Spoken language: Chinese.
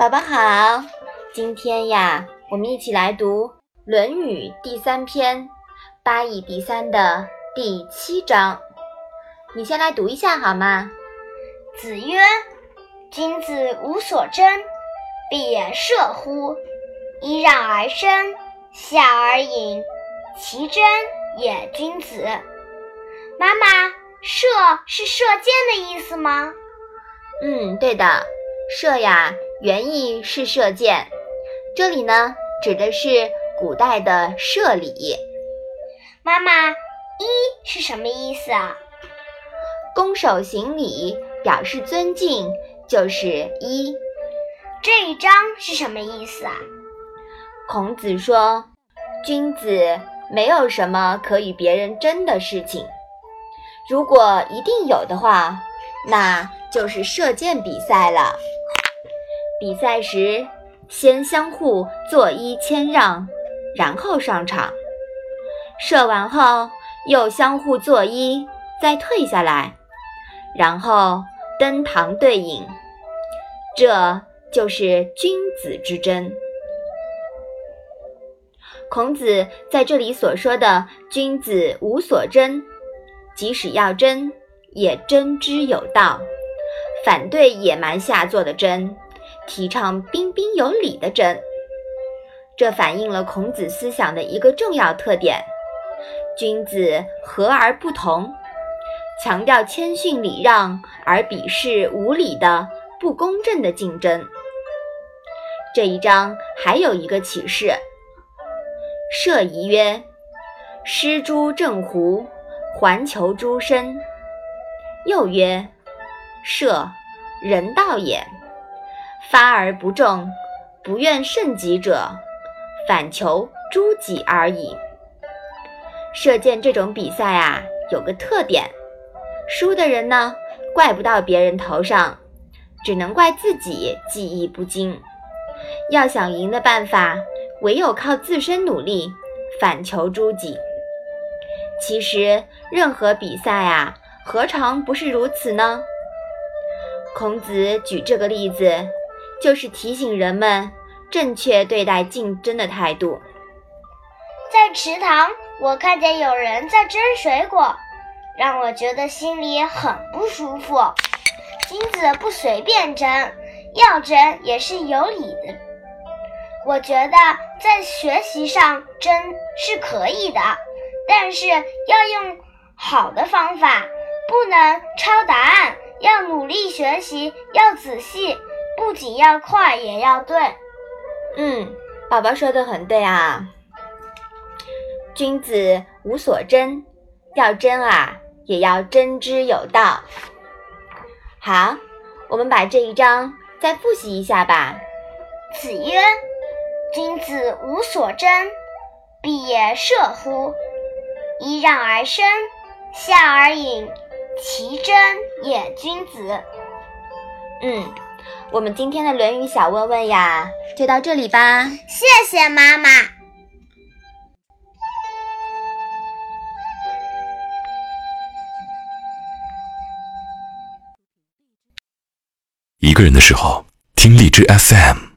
宝宝好，今天呀，我们一起来读《论语》第三篇《八义第三》的第七章。你先来读一下好吗？子曰：“君子无所争，必也射乎！揖让而生，下而饮，其真也君子。”妈妈，射是射箭的意思吗？嗯，对的，射呀。原意是射箭，这里呢指的是古代的射礼。妈妈，一是什么意思啊？拱手行礼，表示尊敬，就是一。这一章是什么意思啊？孔子说，君子没有什么可与别人争的事情，如果一定有的话，那就是射箭比赛了。比赛时，先相互作揖谦让，然后上场；射完后，又相互作揖，再退下来，然后登堂对饮。这就是君子之争。孔子在这里所说的“君子无所争”，即使要争，也争之有道，反对野蛮下作的争。提倡彬彬有礼的争，这反映了孔子思想的一个重要特点：君子和而不同，强调谦逊礼让，而鄙视无礼的不公正的竞争。这一章还有一个启示：射疑曰：“失诸正乎？环求诸身。”又曰：“射，人道也。”发而不中，不愿胜己者，反求诸己而已。射箭这种比赛啊，有个特点，输的人呢，怪不到别人头上，只能怪自己技艺不精。要想赢的办法，唯有靠自身努力，反求诸己。其实，任何比赛啊，何尝不是如此呢？孔子举这个例子。就是提醒人们正确对待竞争的态度。在池塘，我看见有人在争水果，让我觉得心里很不舒服。君子不随便争，要争也是有理的。我觉得在学习上争是可以的，但是要用好的方法，不能抄答案，要努力学习，要仔细。不仅要快，也要对。嗯，宝宝说的很对啊。君子无所争，要争啊，也要争之有道。好，我们把这一章再复习一下吧。子曰：“君子无所争，必也射乎！揖让而生，下而饮，其真也君子。”嗯。我们今天的《论语》小问问呀，就到这里吧。谢谢妈妈。一个人的时候，听荔枝 FM。